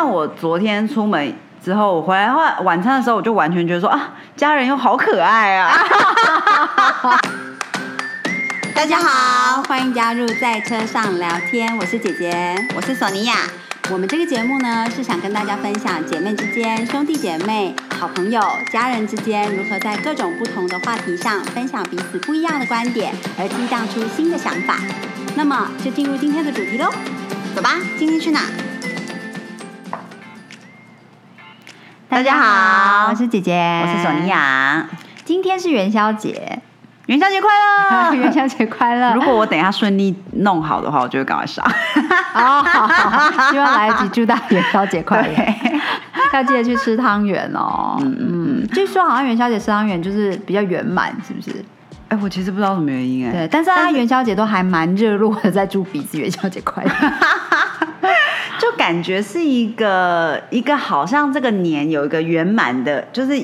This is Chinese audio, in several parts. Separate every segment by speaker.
Speaker 1: 像我昨天出门之后，我回来后晚餐的时候，我就完全觉得说啊，家人又好可爱啊。
Speaker 2: 大家好，欢迎加入在车上聊天，我是姐姐，
Speaker 1: 我是索尼娅。
Speaker 2: 我们这个节目呢，是想跟大家分享姐妹之间、兄弟姐妹、好朋友、家人之间如何在各种不同的话题上分享彼此不一样的观点，而激荡出新的想法。那么就进入今天的主题喽，走吧，今天去哪？
Speaker 1: 大家好，
Speaker 2: 我是姐姐，
Speaker 1: 我是索尼娅。
Speaker 2: 今天是元宵节。
Speaker 1: 元宵节快乐！
Speaker 2: 元宵节快乐！
Speaker 1: 如果我等一下顺利弄好的话，我就会赶快上。
Speaker 2: 哦，好，希望来得及祝大家元宵节快乐！要记得去吃汤圆哦。嗯嗯，据说好像元宵节吃汤圆就是比较圆满，是不是？
Speaker 1: 哎，我其实不知道什么原因哎。
Speaker 2: 对，但是大家元宵节都还蛮热络的，在祝彼此元宵节快乐。
Speaker 1: 就感觉是一个一个好像这个年有一个圆满的，就是。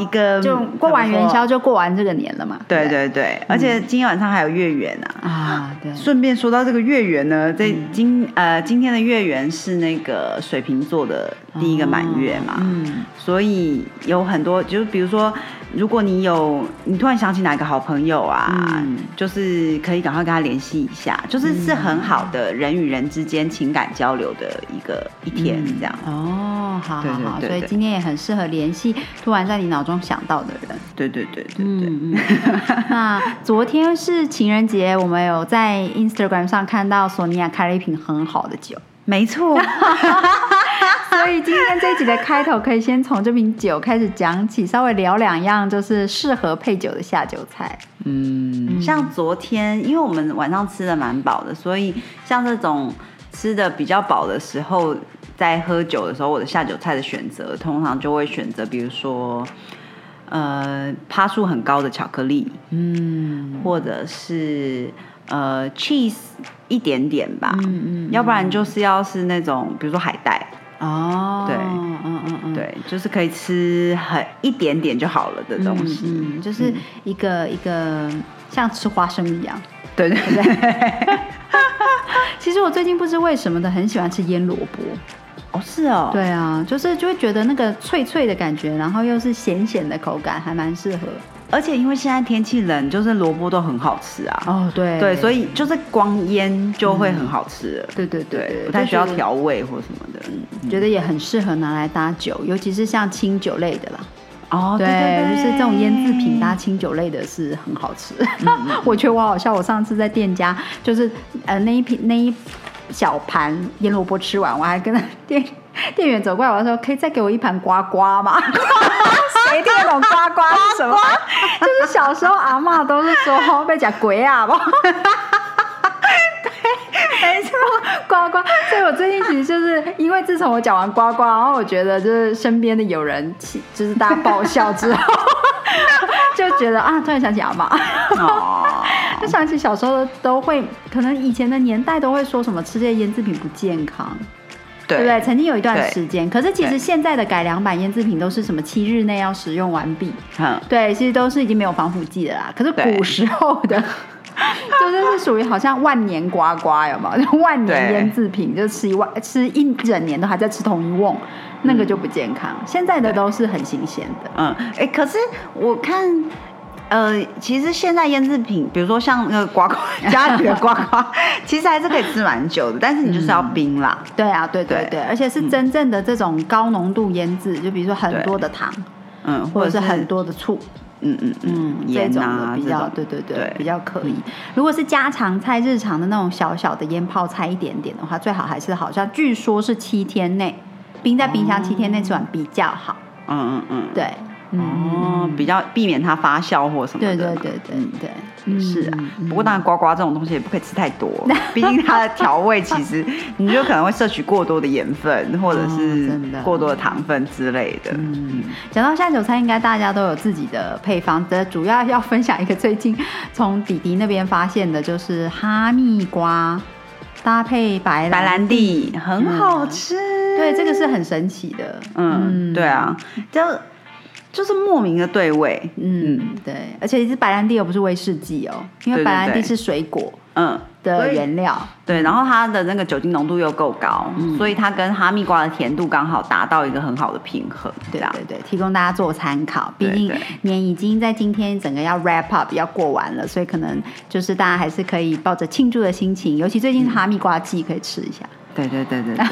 Speaker 1: 一个
Speaker 2: 就过完元宵就过完这个年了嘛。
Speaker 1: 对对对，而且今天晚上还有月圆啊。
Speaker 2: 啊，对。
Speaker 1: 顺便说到这个月圆呢，在今呃今天的月圆是那个水瓶座的第一个满月嘛。嗯。所以有很多，就是比如说。如果你有，你突然想起哪个好朋友啊，就是可以赶快跟他联系一下，就是是很好的人与人之间情感交流的一个一天，这样。
Speaker 2: 哦，好好好，所以今天也很适合联系突然在你脑中想到的人。
Speaker 1: 对对对对对。
Speaker 2: 那昨天是情人节，我们有在 Instagram 上看到索尼娅开了一瓶很好的酒。
Speaker 1: 没错。
Speaker 2: 所以今天这一集的开头可以先从这瓶酒开始讲起，稍微聊两样就是适合配酒的下酒菜。
Speaker 1: 嗯，像昨天，因为我们晚上吃的蛮饱的，所以像这种吃的比较饱的时候，在喝酒的时候，我的下酒菜的选择通常就会选择，比如说，呃，趴数很高的巧克力，嗯，或者是呃 cheese 一点点吧，嗯嗯，要不然就是要是那种，比如说海带。哦，对，嗯嗯嗯，对，就是可以吃很一点点就好了的东西，
Speaker 2: 嗯，就是一个一个像吃花生一样，
Speaker 1: 对对对。
Speaker 2: 其实我最近不知为什么的很喜欢吃腌萝卜，
Speaker 1: 哦，是哦，
Speaker 2: 对啊，就是就会觉得那个脆脆的感觉，然后又是咸咸的口感，还蛮适合。
Speaker 1: 而且因为现在天气冷，就是萝卜都很好吃啊。
Speaker 2: 哦，对
Speaker 1: 对，所以就是光腌就会很好吃。
Speaker 2: 对对对，
Speaker 1: 不太需要调味或什么的。
Speaker 2: 嗯，觉得也很适合拿来搭酒，尤其是像清酒类的啦。
Speaker 1: 哦，对对
Speaker 2: 就是这种腌制品搭清酒类的是很好吃。我觉得我好笑，我上次在店家就是呃那一瓶那一小盘腌萝卜吃完，我还跟店。店员走过来，我说：“可以再给我一盘瓜瓜吗？” 谁听得懂瓜瓜是什么？就是小时候阿妈都是说被讲鬼啊不？对，没错，呱呱。所以我最近其实就是因为自从我讲完呱呱，然后我觉得就是身边的有人起，就是大家爆笑之后，就觉得啊，突然想起阿妈。哦，就想起小时候都会，可能以前的年代都会说什么吃这些腌制品不健康。对不对？曾经有一段时间，可是其实现在的改良版腌制品都是什么七日内要使用完毕。嗯，对，其实都是已经没有防腐剂了啦。可是古时候的，就是是属于好像万年瓜瓜，有吗？万年腌制品，就吃一万吃一整年都还在吃同一瓮，那个就不健康。现在的都是很新鲜的。
Speaker 1: 嗯，哎，可是我看。呃，其实现在腌制品，比如说像那个瓜瓜 家里的瓜瓜，其实还是可以吃蛮久的，但是你就是要冰啦。
Speaker 2: 对啊，对对对，而且是真正的这种高浓度腌制，就比如说很多的糖，嗯，或者是很多的醋，嗯嗯嗯，这种的比较，对对对，比较可以。如果是家常菜、日常的那种小小的腌泡菜一点点的话，最好还是好像据说是七天内冰在冰箱七天内吃完比较好。嗯嗯嗯，对。
Speaker 1: 哦，比较避免它发酵或什么
Speaker 2: 的。对对对对
Speaker 1: 对，是啊。不过当然，瓜瓜这种东西也不可以吃太多，毕竟它的调味其实 你就可能会摄取过多的盐分，或者是过多的糖分之类的。嗯，
Speaker 2: 讲到下酒菜，应该大家都有自己的配方。的主要要分享一个最近从弟弟那边发现的，就是哈密瓜搭配白
Speaker 1: 白兰地，很好吃。
Speaker 2: 对，这个是很神奇的。
Speaker 1: 嗯，对啊，就。就是莫名的对味，
Speaker 2: 嗯，对，而且是白兰地，又不是威士忌哦，因为白兰地是水果，
Speaker 1: 嗯，
Speaker 2: 的原料。
Speaker 1: 对，然后它的那个酒精浓度又够高，
Speaker 2: 嗯
Speaker 1: 所以它跟哈密瓜的甜度刚好达到一个很好的平衡。这样
Speaker 2: 对对对，提供大家做参考。毕竟
Speaker 1: 对对
Speaker 2: 年已经在今天整个要 wrap up 要过完了，所以可能就是大家还是可以抱着庆祝的心情，尤其最近是哈密瓜季，可以吃一下。
Speaker 1: 对对对对对。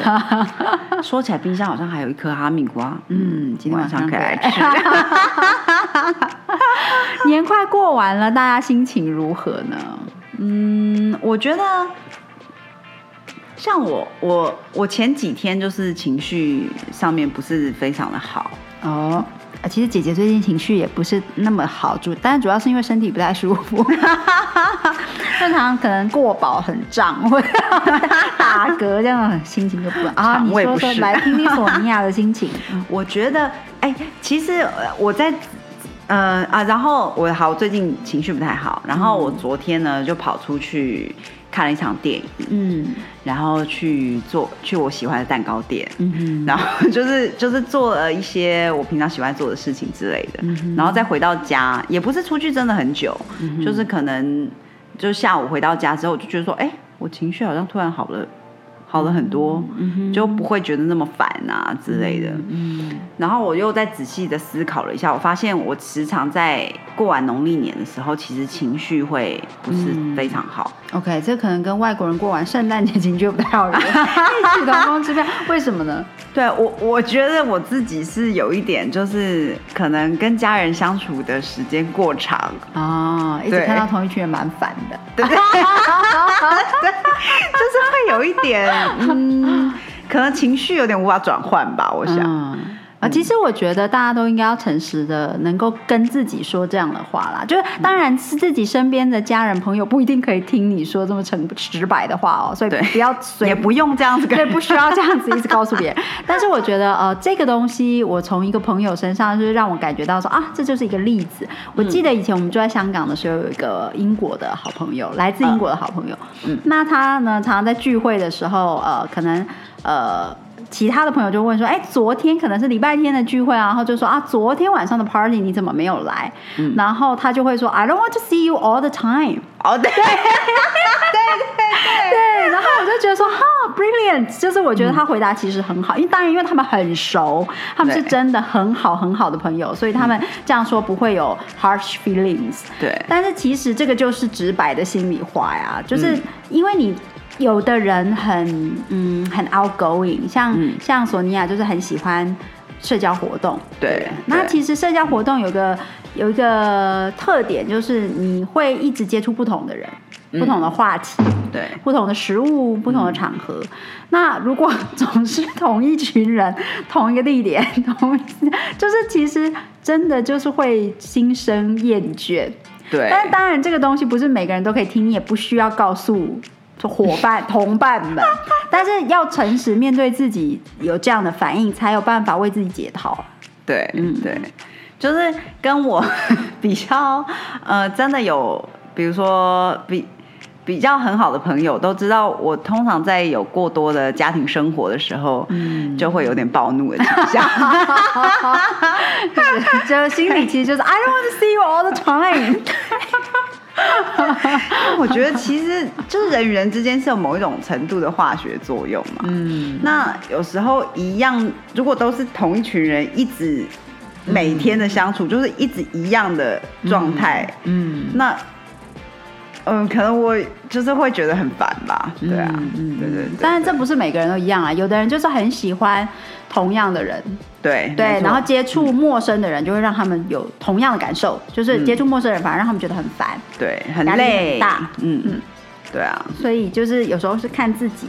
Speaker 1: 说起来，冰箱好像还有一颗哈密瓜，
Speaker 2: 嗯，今天晚上
Speaker 1: 可以来
Speaker 2: 吃。年快过完了，大家心情如何呢？
Speaker 1: 嗯，我觉得像我我我前几天就是情绪上面不是非常的好，
Speaker 2: 哦。呃其实姐姐最近情绪也不是那么好，主但主要是因为身体不太舒服，正常可能过饱很胀，或者 打嗝这样，心情就不啊。
Speaker 1: 肠
Speaker 2: 你说说，来听听索尼娅的心情。
Speaker 1: 我觉得哎、其实呃我在。呃啊，然后我好，我最近情绪不太好，然后我昨天呢就跑出去看了一场电影，
Speaker 2: 嗯。
Speaker 1: 然后去做去我喜欢的蛋糕店，
Speaker 2: 嗯哼。
Speaker 1: 然后 就是就是做了一些我平常喜欢做的事情之类的，
Speaker 2: 嗯
Speaker 1: 然后再回到家，也不是出去真的很久，就是可能就下午回到家之后，我就觉得说，哎，我情绪好像突然好了，好了很多，就不会觉得那么烦啊之类的。
Speaker 2: 嗯
Speaker 1: 然后我又再仔细的思考了一下，我发现我时常在过完农历年的时候，其实情绪会不是非常好。
Speaker 2: ，OK，这可能跟外国人过完圣诞节情绪不太好有异曲同工之妙。为什么呢？
Speaker 1: 对我，我觉得我自己是有一点，就是可能跟家人相处的时间过长，
Speaker 2: 哦，一直看到同一群人蛮烦的。
Speaker 1: 对 对，就是会有一点，嗯，可能情绪有点无法转换吧，我想。
Speaker 2: 嗯啊，其实我觉得大家都应该要诚实的，能够跟自己说这样的话啦。就是当然是自己身边的家人朋友不一定可以听你说这么诚直白的话哦，所以不要随
Speaker 1: 也不用这样子跟
Speaker 2: 对，不需要这样子一直告诉别人。但是我觉得，呃，这个东西我从一个朋友身上，就是让我感觉到说啊，这就是一个例子。我记得以前我们住在香港的时候，有一个英国的好朋友，来自英国的好朋友。
Speaker 1: 嗯
Speaker 2: 那他呢，常常在聚会的时候，呃，可能呃。其他的朋友就问说：“哎，昨天可能是礼拜天的聚会啊，然后就说啊，昨天晚上的 party 你怎么没有来？”
Speaker 1: 嗯
Speaker 2: 然后他就会说：“I don't want to see you all the time。”
Speaker 1: 哦，对，
Speaker 2: 对 对对，然后我就觉得说哈，brilliant，就是我觉得他回答其实很好，因为当然因为他们很熟，他们是真的很好很好的朋友，所以他们这样说不会有 harsh feelings。
Speaker 1: 对
Speaker 2: 但是其实这个就是直白的心里话呀，就是
Speaker 1: 嗯
Speaker 2: 因为你。有的人很嗯很 outgoing，像、
Speaker 1: 嗯。
Speaker 2: 像索尼娅就是很喜欢社交活动，
Speaker 1: 对对
Speaker 2: 那其实社交活动有个有一个特点，就是你会一直接触不同的人，不同的话题，
Speaker 1: 对，
Speaker 2: 不同的食物、不同的场合。那如果总是同一群人、同一个地点、同就是其实真的就是会心生厌倦。
Speaker 1: 对，
Speaker 2: 但当然，这个东西不是每个人都可以听，你也不需要告诉伙伴、同伴们。但是要诚实面对自己有这样的反应，才有办法为自己解套。
Speaker 1: 对，
Speaker 2: 嗯
Speaker 1: 对，就是跟我比较，呃，真的有，比如说比比较很好的朋友都知道，我通常在有过多的家庭生活的时候，
Speaker 2: 嗯
Speaker 1: 就会有点暴怒的倾向。
Speaker 2: 就心里其实就是 I don't want to see you all the time。
Speaker 1: 我觉得其实就是人与人之间是有某一种程度的化学作用嘛。
Speaker 2: 嗯，
Speaker 1: 那有时候一样，如果都是同一群人，一直每天的相处，就是一直一样的状态，
Speaker 2: 嗯，
Speaker 1: 那嗯，可能我就是会觉得很烦吧。对啊，
Speaker 2: 嗯
Speaker 1: 对对对，
Speaker 2: 但是这不是每个人都一样啊，有的人就是很喜欢同样的人，对，
Speaker 1: 对
Speaker 2: 然后接触陌生的人就会让他们有同样的感受，就是接触陌生人反而让他们觉得很烦，
Speaker 1: 对很累。
Speaker 2: 大。
Speaker 1: 嗯
Speaker 2: 嗯。
Speaker 1: 对啊，
Speaker 2: 所以就是有时候是看自己。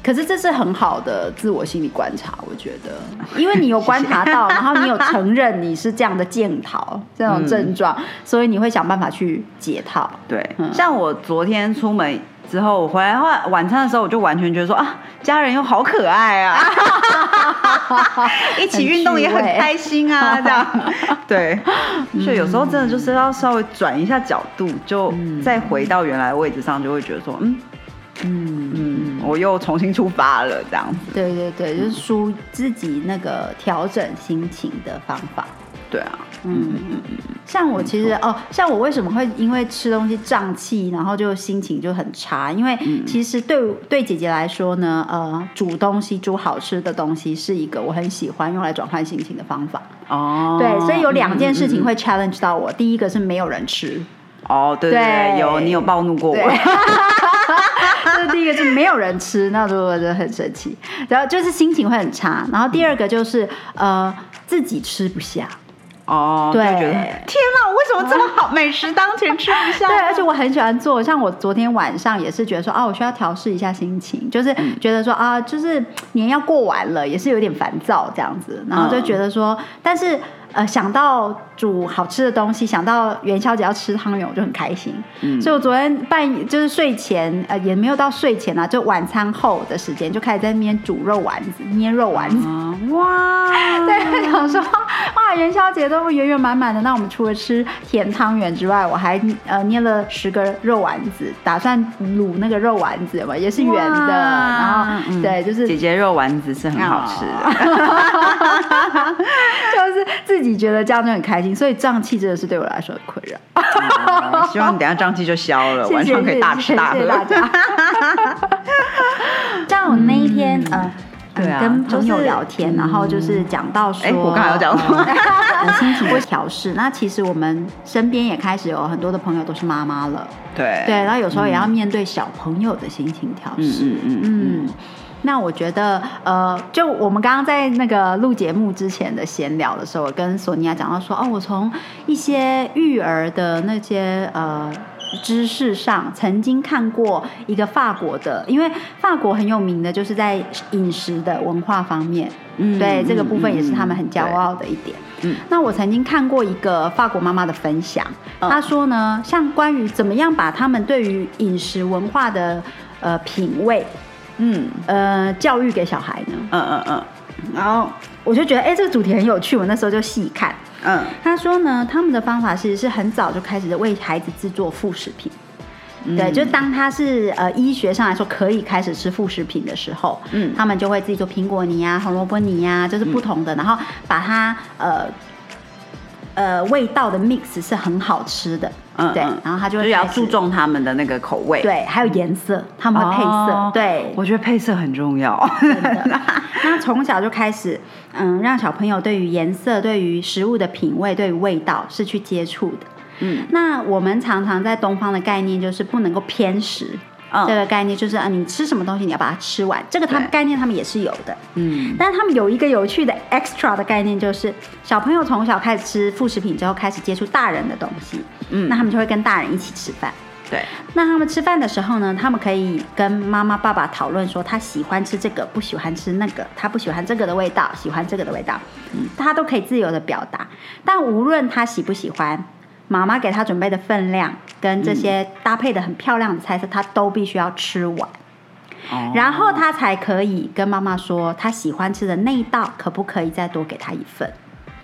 Speaker 2: 可是这是很好的自我心理观察，我觉得，因为你有观察到，然后你有承认你是这样的检讨这种症状，所以你会想办法去解套。
Speaker 1: 对，
Speaker 2: 嗯。
Speaker 1: 像我昨天出门之后，我回来后来晚餐的时候，我就完全觉得说啊，家人又好可爱啊，一起运动也很开心啊，这样。对，所以有时候真的就是要稍微转一下角度，就再回到原来的位置上，就会觉得说，嗯
Speaker 2: 嗯
Speaker 1: 嗯，我又重新出发了，这样子。
Speaker 2: 对对对，就是舒自己那个调整心情的方法。
Speaker 1: 对啊，
Speaker 2: 嗯嗯嗯。像我其实哦，像我为什么会因为吃东西胀气，然后就心情就很差？因为其实对对姐姐来说呢，呃，煮东西煮好吃的东西是一个我很喜欢用来转换心情的方法。
Speaker 1: 哦，
Speaker 2: 对，所以有两件事情会 challenge 到我。第一个是没有人吃。
Speaker 1: 哦，对对对，有你有暴怒过我。
Speaker 2: 这第一个是没有人吃，那我就很生气。然后就是心情会很差。然后第二个就是呃，自己吃不下。
Speaker 1: 哦，
Speaker 2: 对，
Speaker 1: 天哪，我为什么这么好美食当前吃不下？
Speaker 2: 对，而且我很喜欢做，像我昨天晚上也是觉得说啊，我需要调试一下心情，就是觉得说啊，就是年要过完了，也是有点烦躁这样子，然后就觉得说，但是。呃，想到煮好吃的东西，想到元宵节要吃汤圆，我就很开心。嗯，所以我昨天半夜就是睡前，呃，也没有到睡前啊，就晚餐后的时间，就开始在那边煮肉丸子、捏肉丸子。
Speaker 1: 哇，
Speaker 2: 对，想说哇，元宵节都圆圆满满的。那我们除了吃甜汤圆之外，我还呃捏了十个肉丸子，打算卤那个肉丸子嘛，也是圆的。然后对，就是
Speaker 1: 姐姐肉丸子是很好吃的，
Speaker 2: 就是自己。你觉得这样就很开心，所以胀气真的是对我来说很困
Speaker 1: 扰。希望你等下胀气就消了，完全可以大吃大喝。
Speaker 2: 像我那一天，呃，跟朋友聊天，然后就是讲到说，
Speaker 1: 我刚才有讲什么？
Speaker 2: 心情会调试。那其实我们身边也开始有很多的朋友都是妈妈了，
Speaker 1: 对
Speaker 2: 对，然后有时候也要面对小朋友的心情调试。嗯嗯嗯。那我觉得，呃，就我们刚刚在那个录节目之前的闲聊的时候，我跟索尼娅讲到说，哦，我从一些育儿的那些呃知识上，曾经看过一个法国的，因为法国很有名的就是在饮食的文化方面，嗯，对这个部分也是他们很骄傲的一点。嗯，那我曾经看过一个法国妈妈的分享，她说呢，像关于怎么样把他们对于饮食文化的呃品味。嗯，呃，教育给小孩呢？嗯嗯嗯。然后我就觉得，哎，这个主题很有趣。我那时候就细看。嗯。他说呢，他们的方法其实是很早就开始为孩子制作副食品。对，就当他是呃医学上来说可以开始吃副食品的时候，嗯，他们就会自己做苹果泥呀、红萝卜泥呀，就是不同的，然后把它呃。呃，味道的 mix 是很好吃的，嗯，对，然后他就
Speaker 1: 就要注重他们的那个口味，
Speaker 2: 对，还有颜色，他们会配色，对，
Speaker 1: 我觉得配色很重要。
Speaker 2: 那从小就开始，嗯，让小朋友对于颜色、对于食物的品味、对于味道是去接触的，嗯，那我们常常在东方的概念就是不能够偏食。这个概念就是啊，你吃什么东西你要把它吃完，这个他们概念他们也是有的，嗯，但是他们有一个有趣的 extra 的概念，就是小朋友从小开始吃副食品之后，开始接触大人的东西，嗯，那他们就会跟大人一起吃饭，
Speaker 1: 对，
Speaker 2: 那他们吃饭的时候呢，他们可以跟妈妈爸爸讨论说，他喜欢吃这个，不喜欢吃那个，他不喜欢这个的味道，喜欢这个的味道，嗯，他都可以自由的表达，但无论他喜不喜欢。妈妈给他准备的分量跟这些搭配的很漂亮的菜色，他都必须要吃完，然后他才可以跟妈妈说他喜欢吃的那一道可不可以再多给他一份。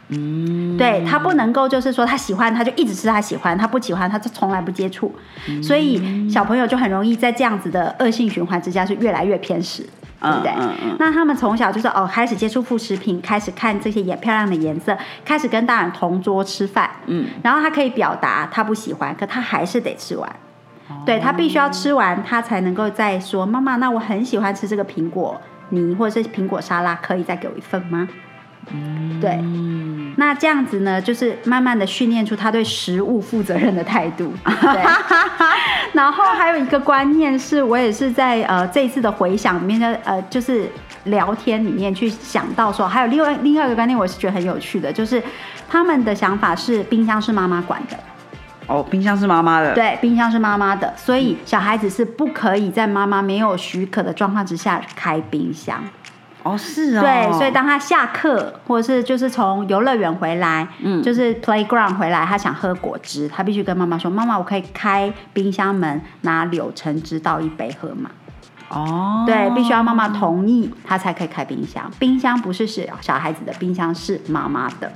Speaker 2: 嗯，对他不能够就是说他喜欢他就一直吃他喜欢，他不喜欢他就从来不接触，所以小朋友就很容易在这样子的恶性循环之下是越来越偏食。对不对？那他们从小就是哦，开始接触副食品，开始看这些颜漂亮的颜色，开始跟大人同桌吃饭。嗯，然后他可以表达他不喜欢，可他还是得吃完。对他必须要吃完，他才能够再说妈妈，那我很喜欢吃这个苹果泥或者是苹果沙拉，可以再给我一份吗？嗯，对。那这样子呢，就是慢慢的训练出他对食物负责任的态度。对。然后还有一个观念是，我也是在呃这一次的回想里面的呃，就是聊天里面去想到说，还有另外另外一个观念，我是觉得很有趣的，就是他们的想法是冰箱是妈妈管的。
Speaker 1: 哦，冰箱是妈妈的。
Speaker 2: 对，冰箱是妈妈的，所以小孩子是不可以在妈妈没有许可的状况之下开冰箱。
Speaker 1: 哦，是啊，
Speaker 2: 对，所以当他下课或者是就是从游乐园回来，嗯，就是 playground 回来，他想喝果汁，他必须跟妈妈说：“妈妈，我可以开冰箱门拿柳橙汁倒一杯喝吗？”哦，对，必须要妈妈同意，他才可以开冰箱。冰箱不是小小孩子的冰箱，是妈妈的。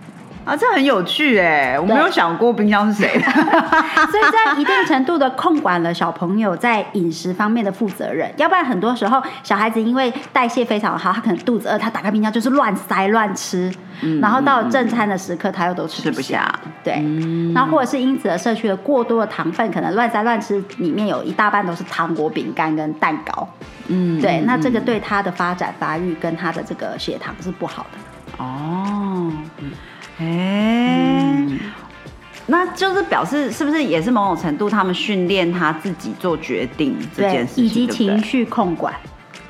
Speaker 1: 啊，这很有趣哎，我没有想过冰箱是谁。的。
Speaker 2: 所以在一定程度的控管了小朋友在饮食方面的负责任，要不然很多时候小孩子因为代谢非常好，他可能肚子饿，他打开冰箱就是乱塞乱吃，然后到正餐的时刻他又都吃不下，对，然后或者是因此而摄取了过多的糖分，可能乱塞乱吃，里面有一大半都是糖果、饼干跟蛋糕，嗯，对，那这个对他的发展发育跟他的这个血糖是不好的。
Speaker 1: 哦，哎，那就是表示是不是也是某种程度他们训练他自己做决定这件事情，
Speaker 2: 以及情绪控管。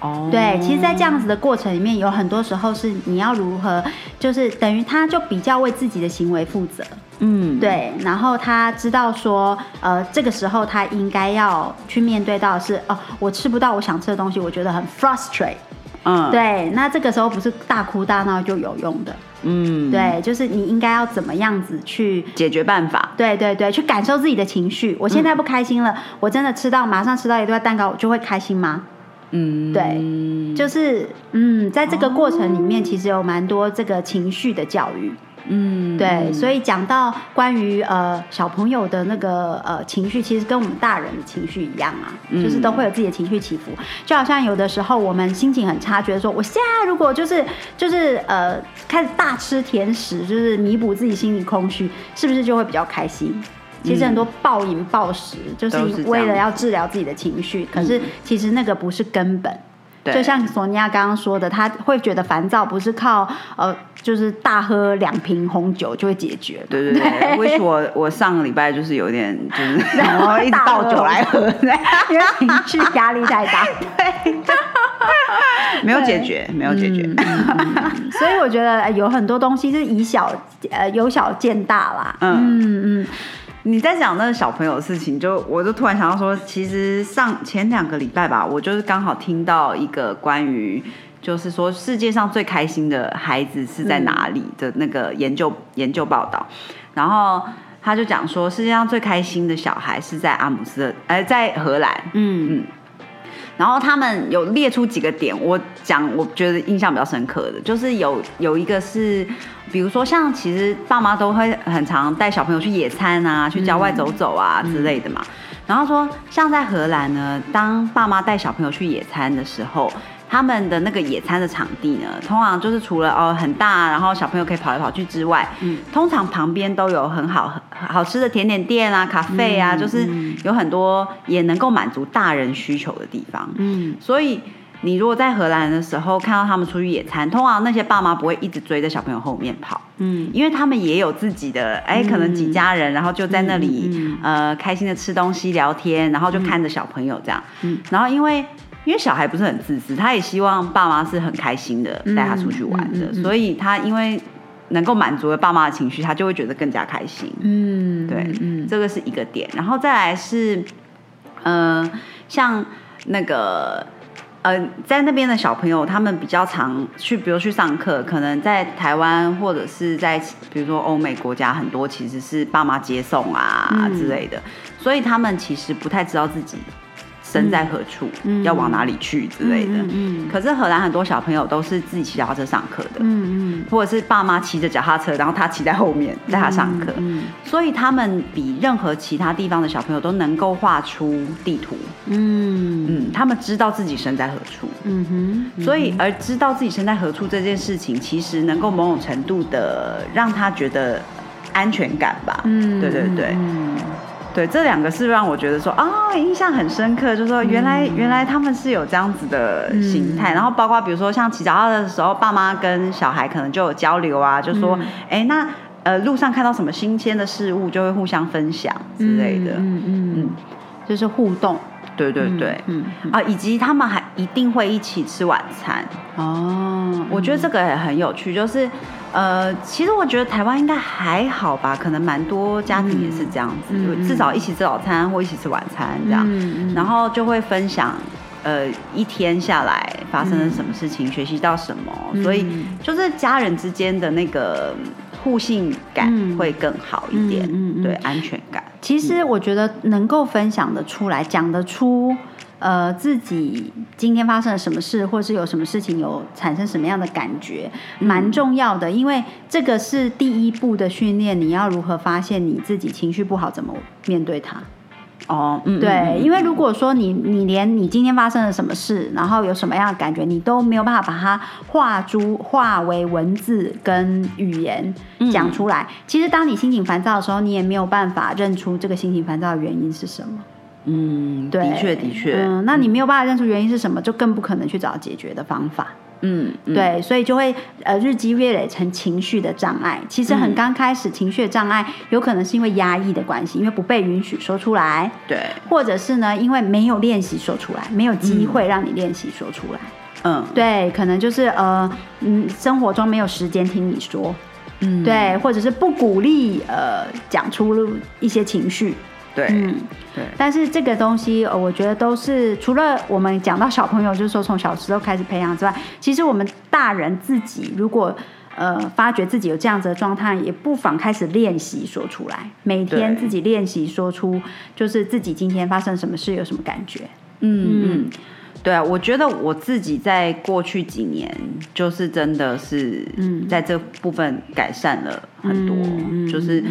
Speaker 2: 哦，对，其实，在这样子的过程里面，有很多时候是你要如何，就是等于他就比较为自己的行为负责。嗯，对，然后他知道说，呃，这个时候他应该要去面对到是，哦，我吃不到我想吃的东西，我觉得很 frustrate。嗯，对，那这个时候不是大哭大闹就有用的。嗯，对，就是你应该要怎么样子去
Speaker 1: 解决办法？
Speaker 2: 对对对，去感受自己的情绪。我现在不开心了，我真的吃到马上吃到一块蛋糕，我就会开心吗？嗯，对，就是嗯，在这个过程里面，其实有蛮多这个情绪的教育。嗯，对，所以讲到关于呃小朋友的那个呃情绪，其实跟我们大人的情绪一样啊，就是都会有自己的情绪起伏。就好像有的时候我们心情很差，觉得说我现在如果就是就是呃开始大吃甜食，就是弥补自己心里空虚，是不是就会比较开心？其实很多暴饮暴食，就是为了要治疗自己的情绪，可是其实那个不是根本。就像索尼娅刚刚说的，他会觉得烦躁不是靠呃，就是大喝两瓶红酒就会解决。
Speaker 1: 对对对，为什我我上个礼拜就是有点就是 然后一直倒酒来喝，
Speaker 2: 因为情绪压力太大。
Speaker 1: 对，没有解决，没有解决。
Speaker 2: 所以我觉得有很多东西是以小呃由小见大啦。嗯
Speaker 1: 嗯。你在讲那个小朋友的事情，就我就突然想到说，其实上前两个礼拜吧，我就是刚好听到一个关于，就是说世界上最开心的孩子是在哪里的那个研究研究报道，然后他就讲说，世界上最开心的小孩是在阿姆斯特，呃，在荷兰，嗯。嗯。然后他们有列出几个点，我讲我觉得印象比较深刻的，就是有有一个是，比如说像其实爸妈都会很常带小朋友去野餐啊，去郊外走走啊之类的嘛。然后说像在荷兰呢，当爸妈带小朋友去野餐的时候。他们的那个野餐的场地呢，通常就是除了哦很大，然后小朋友可以跑来跑去之外，嗯，通常旁边都有很好好吃的甜点店啊、咖啡啊，就是有很多也能够满足大人需求的地方。嗯，所以你如果在荷兰的时候看到他们出去野餐，通常那些爸妈不会一直追在小朋友后面跑，嗯，因为他们也有自己的哎，可能几家人，然后就在那里呃开心的吃东西聊天，然后就看着小朋友这样，嗯，然后因为。因为小孩不是很自私，他也希望爸妈是很开心的带他出去玩的，所以他因为能够满足了爸妈的情绪，他就会觉得更加开心。嗯，对，嗯，这个是一个点。然后再来是，呃，像那个呃，在那边的小朋友，他们比较常去，比如去上课，可能在台湾或者是在比如说欧美国家，很多其实是爸妈接送啊之类的，所以他们其实不太知道自己。身在何处，要往哪里去之类的。嗯可是荷兰很多小朋友都是自己骑脚踏车上课的。嗯嗯。或者是爸妈骑着脚踏车，然后他骑在后面带他上课。嗯。所以他们比任何其他地方的小朋友都能够画出地图。嗯嗯。他们知道自己身在何处。嗯哼。所以而知道自己身在何处这件事情，其实能够某种程度的让他觉得安全感吧。嗯。对对对。嗯。对，这两个是让我觉得说啊，印象很深刻，就是说原来原来他们是有这样子的形态，然后包括比如说像骑脚踏的时候，爸妈跟小孩可能就有交流啊，就说哎，那呃路上看到什么新鲜的事物，就会互相分享之类的，嗯嗯。嗯，
Speaker 2: 就是互动。
Speaker 1: 对对对，嗯啊，以及他们还一定会一起吃晚餐。哦。我觉得这个也很有趣，就是呃，其实我觉得台湾应该还好吧，可能蛮多家庭也是这样子，至少一起吃早餐或一起吃晚餐这样，然后就会分享呃一天下来发生了什么事情，学习到什么，所以就是家人之间的那个互信感会更好一点，对安全感。
Speaker 2: 其实我觉得能够分享的出来，讲得出呃自己今天发生了什么事，或是有什么事情有产生什么样的感觉，蛮重要的，因为这个是第一步的训练，你要如何发现你自己情绪不好，怎么面对它。
Speaker 1: 哦，嗯，
Speaker 2: 对，
Speaker 1: 嗯
Speaker 2: 因为如果说你你连你今天发生了什么事，然后有什么样的感觉，你都没有办法把它化诸化为文字跟语言讲出来。其实当你心情烦躁的时候，你也没有办法认出这个心情烦躁的原因是什么。
Speaker 1: 嗯，
Speaker 2: 对，
Speaker 1: 的确的确，
Speaker 2: 嗯，那你没有办法认出原因是什么，就更不可能去找解决的方法。
Speaker 1: 嗯，嗯，
Speaker 2: 对，所以就会呃日积月累成情绪的障碍。其实很刚开始，情绪的障碍有可能是因为压抑的关系，因为不被允许说出来。
Speaker 1: 对，
Speaker 2: 或者是呢，因为没有练习说出来，没有机会让你练习说出来。
Speaker 1: 嗯，
Speaker 2: 对，可能就是呃，嗯，生活中没有时间听你说，
Speaker 1: 嗯，
Speaker 2: 对，或者是不鼓励呃讲出一些情绪，
Speaker 1: 对，
Speaker 2: 嗯。
Speaker 1: 对，
Speaker 2: 但是这个东西，呃，我觉得都是除了我们讲到小朋友，就是说从小时候开始培养之外，其实我们大人自己如果呃发觉自己有这样子的状态，也不妨开始练习说出来，每天自己练习说出，就是自己今天发生什么事，有什么感觉。
Speaker 1: 嗯嗯，对啊，我觉得我自己在过去几年，就是真的是
Speaker 2: 嗯
Speaker 1: 在这部分改善了很多，就是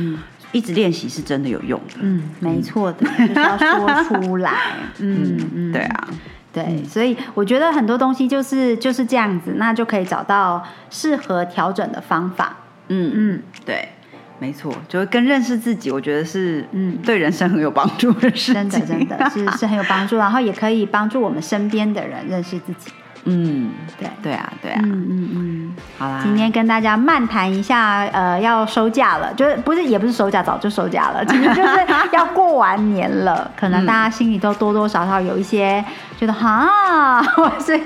Speaker 1: 一直练习是真的有用的。
Speaker 2: 嗯，没错的，就是要说出来。嗯嗯，
Speaker 1: 对啊，
Speaker 2: 对，所以我觉得很多东西就是就是这样子，那就可以找到适合调整的方法。
Speaker 1: 嗯
Speaker 2: 嗯，
Speaker 1: 对，没错，就是跟认识自己，我觉得是
Speaker 2: 嗯
Speaker 1: 对人生很有帮助的事情。
Speaker 2: 真的真的是是很有帮助，然后也可以帮助我们身边的人认识自己。
Speaker 1: 嗯，
Speaker 2: 对，
Speaker 1: 对啊，对啊，
Speaker 2: 嗯嗯嗯。
Speaker 1: 好啦，
Speaker 2: 今天跟大家漫谈一下，呃，要收假了，就是不是也不是收假，早就收假了，其实就是要过完年了，可能大家心里都多多少少有一些觉得哈，或是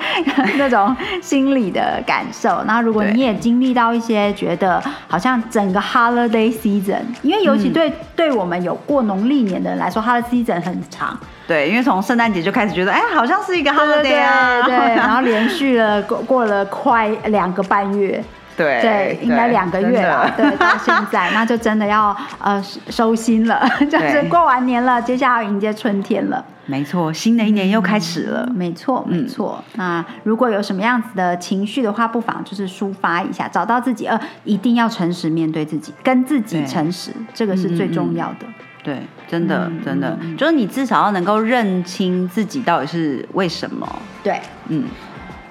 Speaker 2: 那种心理的感受。那如果你也经历到一些觉得好像整个 holiday season，因为尤其对、对我们有过农历年的人来说，holiday season 很长，
Speaker 1: 对，因为从圣诞节就开始觉得，哎，好像是一个 holiday 啊，
Speaker 2: 对，然后连续了过过了快两个半月。
Speaker 1: 对
Speaker 2: 对，应该两个月了，对，到现在，那就真的要 呃收收心了，就是
Speaker 1: 对
Speaker 2: 过完年了，接下来要迎接春天了。
Speaker 1: 没错，新的一年又开始了。
Speaker 2: 没错，没错。那如果有什么样子的情绪的话，不妨就是抒发一下，找到自己，呃，一定要诚实面对自己，跟自己
Speaker 1: 对
Speaker 2: 诚实，这个是最重要的。
Speaker 1: 对，真的，
Speaker 2: 嗯
Speaker 1: 真的，就是你至少要能够认清自己到底是为什么，
Speaker 2: 对，
Speaker 1: 嗯，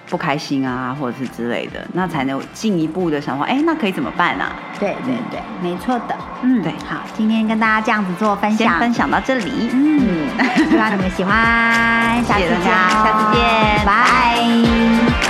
Speaker 1: 不开心啊，或者是之类的，那才能进一步的想说，哎，那可以怎么办啊？
Speaker 2: 对，对，对，没错的。嗯，
Speaker 1: 对
Speaker 2: 好，今天跟大家这样子做分享，
Speaker 1: 先分享到这里，
Speaker 2: 嗯，希望你们喜欢，
Speaker 1: 下次见
Speaker 2: 拜。